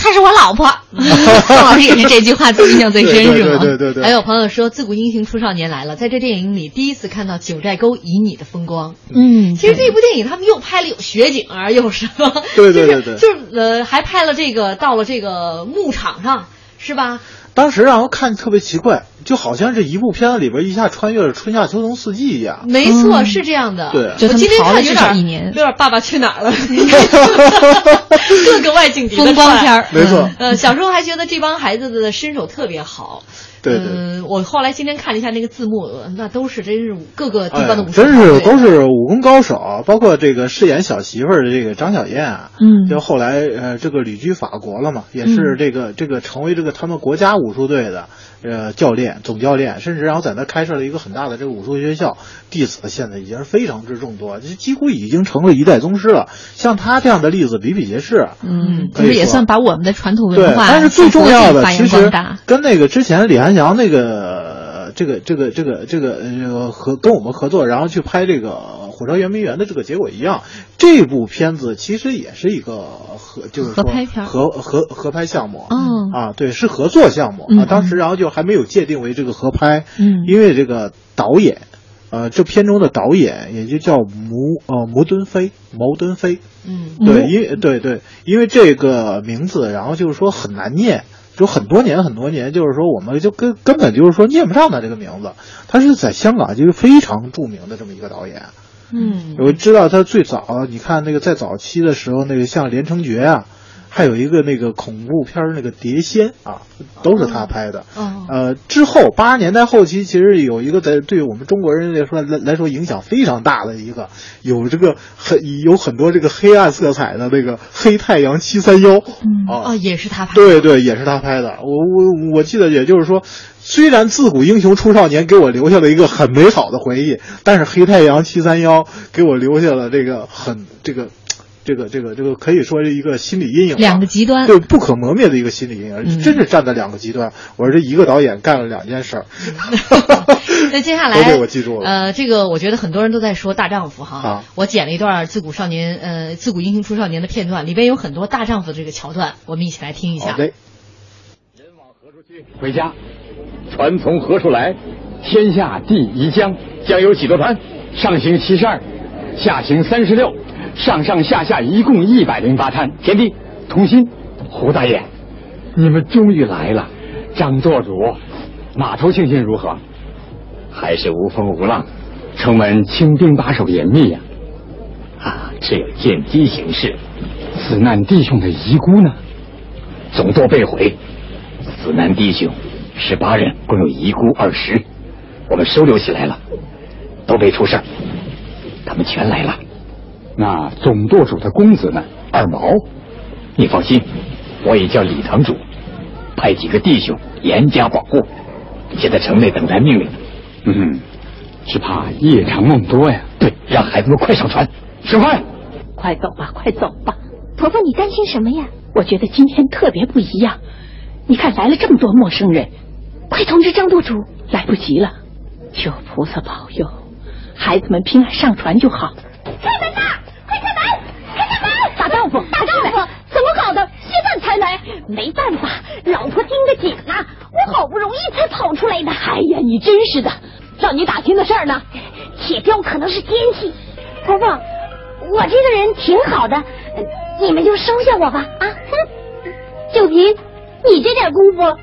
她是我老婆，*laughs* 宋老师也是这句话最印象最深，是吗？对对对还有朋友说，自古英雄出少年来了，在这电影里第一次看到九寨沟旖旎的风光。嗯，其实这部电影他们又拍了有雪景啊，又什么，对对对对就是就是呃，还拍了这个到了这个牧场上，是吧？当时让我看特别奇怪，就好像这一部片子里边一下穿越了春夏秋冬四季一样。没错，是这样的。对。我今天看有点少一年有点《爸爸去哪儿了》，*laughs* 各个外景风光帅片儿。没错。呃，小时候还觉得这帮孩子的身手特别好。对对。嗯，我后来今天看了一下那个字幕，呃那都是真是各个地方的哎武，术真是都是武功高手，包括这个饰演小媳妇儿的这个张小燕啊，嗯。就后来呃这个旅居法国了嘛，也是这个、这个成为这个他们国家武术队的呃教练总教练，甚至然后在那开设了一个很大的这个武术学校，弟子现在已经是非常之众多，这几乎已经成了一代宗师了。像他这样的例子比比皆是。嗯，就是也算把我们的传统，文化但是最重要的发其实。跟那个之前李翰祥那个这个这个这个这个呃和跟我们合作，然后去拍这个《火烧圆明园的这个结果一样，这部片子其实也是一个合，就是说合拍片合合合拍项目。嗯啊，对，是合作项目嗯啊。当时然后就还没有界定为这个合拍，嗯因为这个导演，呃，这片中的导演也就叫牟呃牟敦飞，牟敦飞。嗯对，因为对对，因为这个名字，然后就是说很难念，就很多年很多年，就是说我们就根根本就是说念不上他这个名字。他是在香港就是非常著名的这么一个导演。嗯。我知道他最早，你看那个在早期的时候，那个像《连城诀》啊，还有一个那个恐怖片儿那个《碟仙》啊，都是他拍的。哦呃，之后八十年代后期，其实有一个在对我们中国人来说来来说影响非常大的一个，有这个很有很多这个黑暗色彩的那个《黑太阳七三幺》啊，哦，也是他拍的。对对，也是他拍的。我我我记得，也就是说，虽然自古英雄出少年给我留下了一个很美好的回忆，但是黑太阳七三幺给我留下了这个很这个。这个这个这个可以说是一个心理阴影，两个极端对不可磨灭的一个心理阴影，嗯真是站在两个极端。我说这一个导演干了两件事儿，*laughs* 那接下都来被我记住了呃，这个我觉得很多人都在说大丈夫哈。啊我剪了一段自古少年呃自古英雄出少年的片段，里边有很多大丈夫的这个桥段，我们一起来听一下。人往何处去。回家，船从何处来？天下第一江，江有几多船？上行七十二，下行三十六，上上下下一共一百零八滩。田地，同心，胡大爷，你们终于来了。张舵主，码头情形如何？还是无风无浪，城门清兵把守严密呀、啊。只有见机行事。死难弟兄的遗孤呢？总舵被毁。死难弟兄十八人，共有遗孤二十，我们收留起来了，都没出事儿，他们全来了。那总舵主的公子呢？二毛，你放心，我也叫李堂主派几个弟兄严加保护，现在城内等待命令。嗯，只怕夜长梦多呀。对，让孩子们快上船，吃饭。快走吧，快走吧。婆婆，你担心什么呀？我觉得今天特别不一样。你看来了这么多陌生人，快通知张舵主。来不及了，求菩萨保佑，孩子们平安上船就好。开门呐！快开门！开开门！大丈夫，大丈夫，怎么搞的？现在才来？没办法，老婆盯得紧呐、我好不容易才跑出来的。哎呀，你真是的，让你打听的事儿呢？铁雕可能是奸细。婆婆，我这个人挺好的，呃你们就收下我吧。啊，哼，就凭你这点功夫，哼，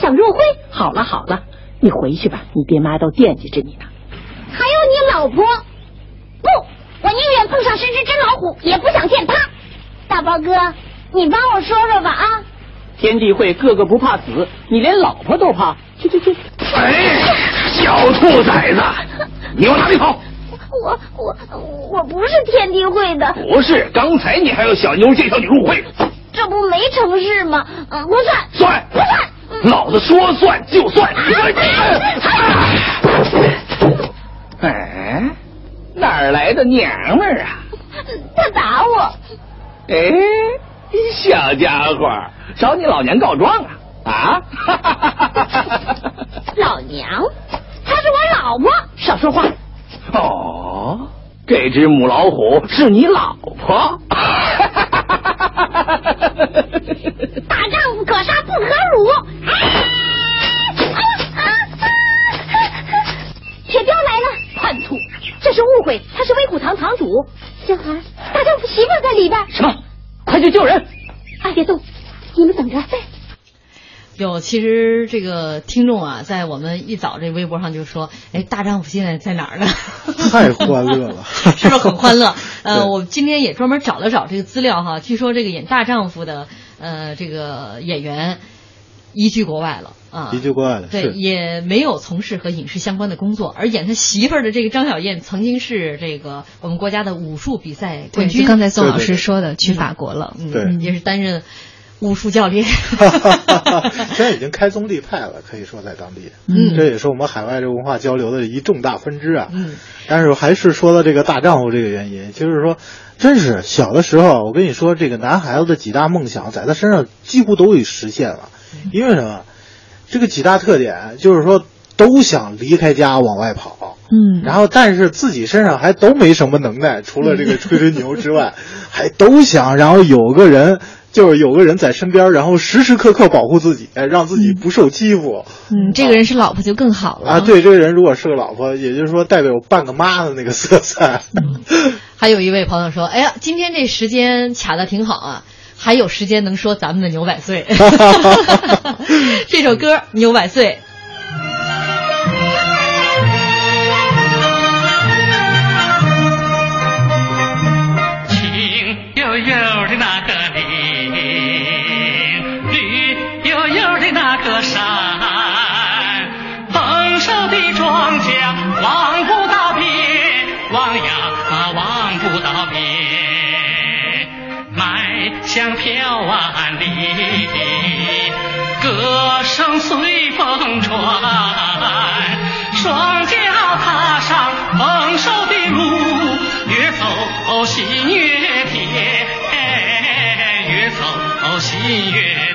想入会？好了好了，你回去吧，你爹妈都惦记着你呢。还有你老婆，不，我宁愿碰上十只真老虎，也不想见他。大宝哥，你帮我说说吧啊！天地会个个不怕死，你连老婆都怕？去去去！哎，小兔崽子，你往哪里跑？我我我不是天地会的，不是，刚才你还要小妞介绍你入会，这不没成事吗？嗯，不算，算不算。老子说算就算。哎，哪儿来的娘们儿啊？他打我。哎，小家伙，找你老娘告状啊？啊！*laughs* 老娘，她是我老婆。少说话。哦，这只母老虎是你老婆？大丈夫可杀不可辱。啊铁雕来了，叛徒，这是误会，他是威虎堂堂主。小孩，大丈夫媳妇在里边。什么？快去救人！哎，别动，你们等着。有，其实这个听众啊，在我们一早这微博上就说，哎，大丈夫现在在哪儿呢？*laughs* 太欢乐了，是不是很欢乐？*laughs* 呃，我今天也专门找了找这个资料哈，据说这个演大丈夫的呃这个演员移居国外了啊，移居国外了，对，也没有从事和影视相关的工作，而演他媳妇儿的这个张小燕曾经是这个我们国家的武术比赛冠军。刚才宋老师说的，去法国了。嗯也是担任武术教练。*laughs* 现在已经开宗立派了，可以说在当地，嗯这也是我们海外这文化交流的一重大分支啊。嗯，但是还是说到这个大丈夫这个原因，就是说，真是小的时候，我跟你说，这个男孩子的几大梦想在他身上几乎都已实现了，因为什么？这个几大特点就是说，都想离开家往外跑，嗯，然后但是自己身上还都没什么能耐，除了这个吹吹牛之外，*laughs* 还都想，然后有个人。就是有个人在身边，然后时时刻刻保护自己，让自己不受欺负。嗯，这个人是老婆就更好了啊。对，这个人如果是个老婆，也就是说代表半个妈的那个色彩。嗯、还有一位朋友说：“哎呀，今天这时间卡的挺好啊，还有时间能说咱们的牛百岁。*laughs* ”这首歌《牛百岁》。歌声随风传。双脚踏上丰收的路，越走心越甜，越走心越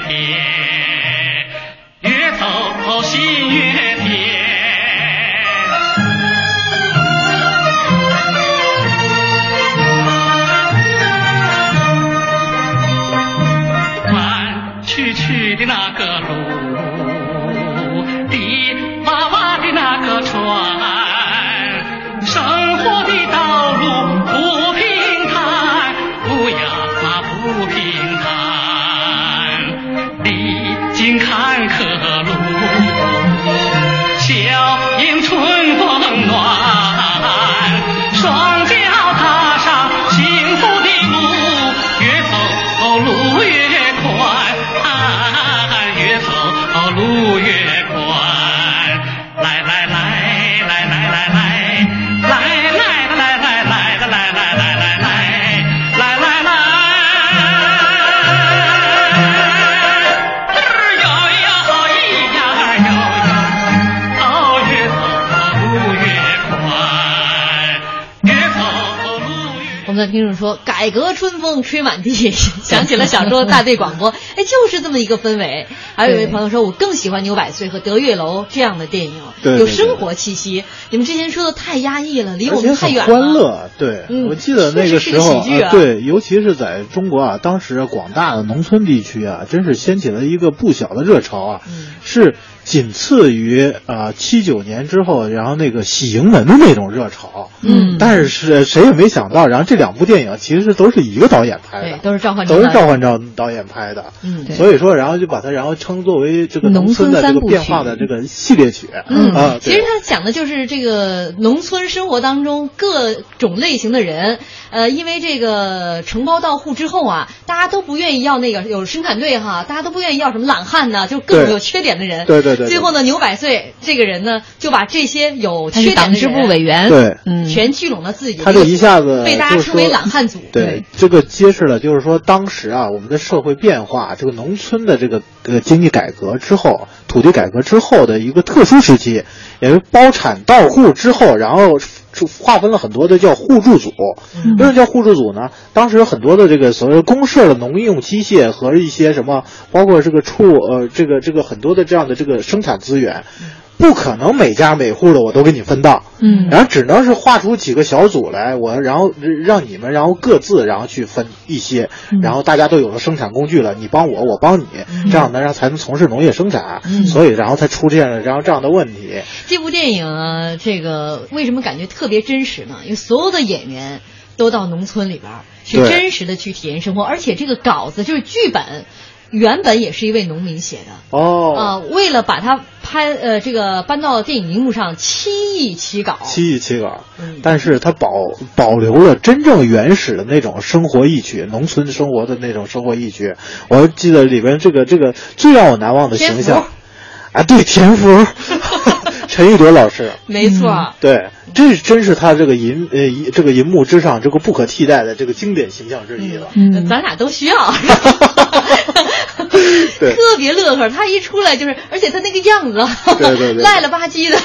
说：“改革春风吹满地，*laughs* 想起了小时候大队广播，*laughs* 哎，就是这么一个氛围。”还有一位朋友说：“我更喜欢《牛百岁》和《德月楼》这样的电影，对有生活气息。你们之前说的太压抑了，离我们太远了。”欢乐，对，嗯、我记得那个时候，啊、对，尤其是在中国啊，当时广大的农村地区啊，真是掀起了一个不小的热潮啊，嗯、是仅次于啊七九年之后，然后那个喜迎门的那种热潮。嗯，但是是谁也没想到，然后这两部电影其实都是一个导演拍的，对，都是赵焕都是赵导演拍的。嗯，所以说，然后就把它然后称作为这个农村的这个变化的这个系列曲。嗯啊，其实他讲的就是这个农村生活当中各种类型的人。呃，因为这个承包到户之后啊，大家都不愿意要那个有生产队哈，大家都不愿意要什么懒汉呢，就各种有缺点的人。对对对。最后呢，牛百岁这个人呢，就把这些有缺点的党支部委员，对，嗯，全聚拢到自己。他就一下子被大家称为懒汉组。对，这个揭示了就是说，当时啊，我们的社会变化，这个农村的这个呃经济改革之后，土地改革之后的一个特殊时期，也是包产到户之后，然后。划分了很多的叫互助组，为什么叫互助组呢？当时有很多的这个所谓公社的农用机械和一些什么，包括这个畜呃这个这个很多的这样的这个生产资源，不可能每家每户的我都给你分到，嗯，然后只能是划出几个小组来，我然后让你们然后各自然后去分一些，然后大家都有了生产工具了，你帮我，我帮你，这样呢让才能从事农业生产，所以然后才出现了然后这样的问题。这部电影啊，这个为什么感觉特别真实呢？因为所有的演员都到农村里边去真实的去体验生活，而且这个稿子就是剧本。原本也是一位农民写的。哦，为了把它拍呃这个搬到电影荧幕上，七亿起稿，七亿起稿，嗯，但是它保保留了真正原始的那种生活意趣，农村生活的那种生活意趣。我记得里边这个这个最让我难忘的形象，啊，对，田福，*laughs* 陈玉德老师，没错、嗯，对，这真是他这个银呃这个银幕之上这个不可替代的这个经典形象之一了。嗯，咱俩都需要。*laughs* 特别乐呵，他一出来就是，而且他那个样子，对对对，*laughs* 赖了吧唧的。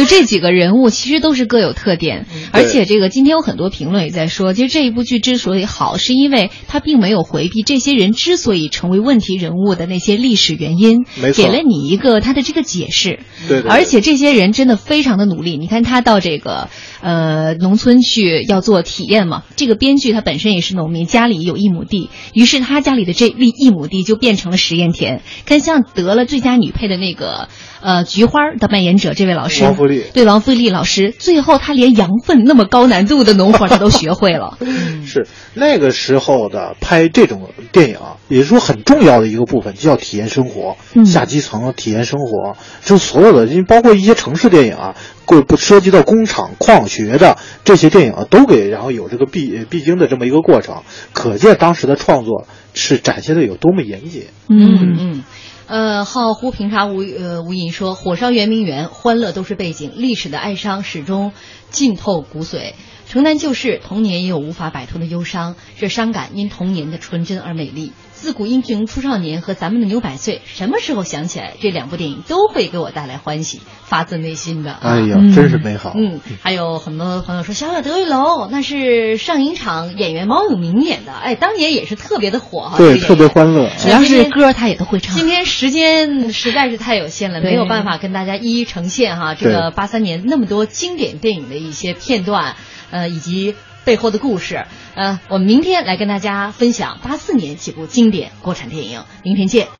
就这几个人物其实都是各有特点，而且这个今天有很多评论也在说，其实这一部剧之所以好，是因为它并没有回避这些人之所以成为问题人物的那些历史原因，给了你一个他的这个解释。对而且这些人真的非常的努力。你看他到这个呃农村去要做体验嘛，这个编剧他本身也是农民，家里有一亩地，于是他家里的这一一亩地就变成了实验田。看像得了最佳女配的那个呃菊花的扮演者这位老师，王对王富丽老师，最后他连羊粪那么高难度的农活他都学会了。*laughs* 是那个时候的拍这种电影啊，也是说很重要的一个部分，就要体验生活，嗯下基层体验生活，就所有的，因为包括一些城市电影啊，会不涉及到工厂、矿学的这些电影啊，都给然后有这个必必经的这么一个过程，可见当时的创作是展现的有多么严谨。嗯嗯。呃，好呼平茶无呃无垠说，火烧圆明园，欢乐都是背景，历史的哀伤始终浸透骨髓。城南旧事，童年也有无法摆脱的忧伤，这伤感因童年的纯真而美丽。自古英雄出少年和咱们的牛百岁，什么时候想起来，这两部电影都会给我带来欢喜，发自内心的。哎呀，嗯真是美好。嗯，还有很多朋友说《小小德玉楼》那是上影厂演员毛永明演的，哎，当年也是特别的火哈。对，特别欢乐。只要是歌他也都会唱。今天时间实在是太有限了，没有办法跟大家一一呈现哈。这个对八三年那么多经典电影的一些片段，呃，以及背后的故事，呃，我们明天来跟大家分享八四年几部经典国产电影，明天见。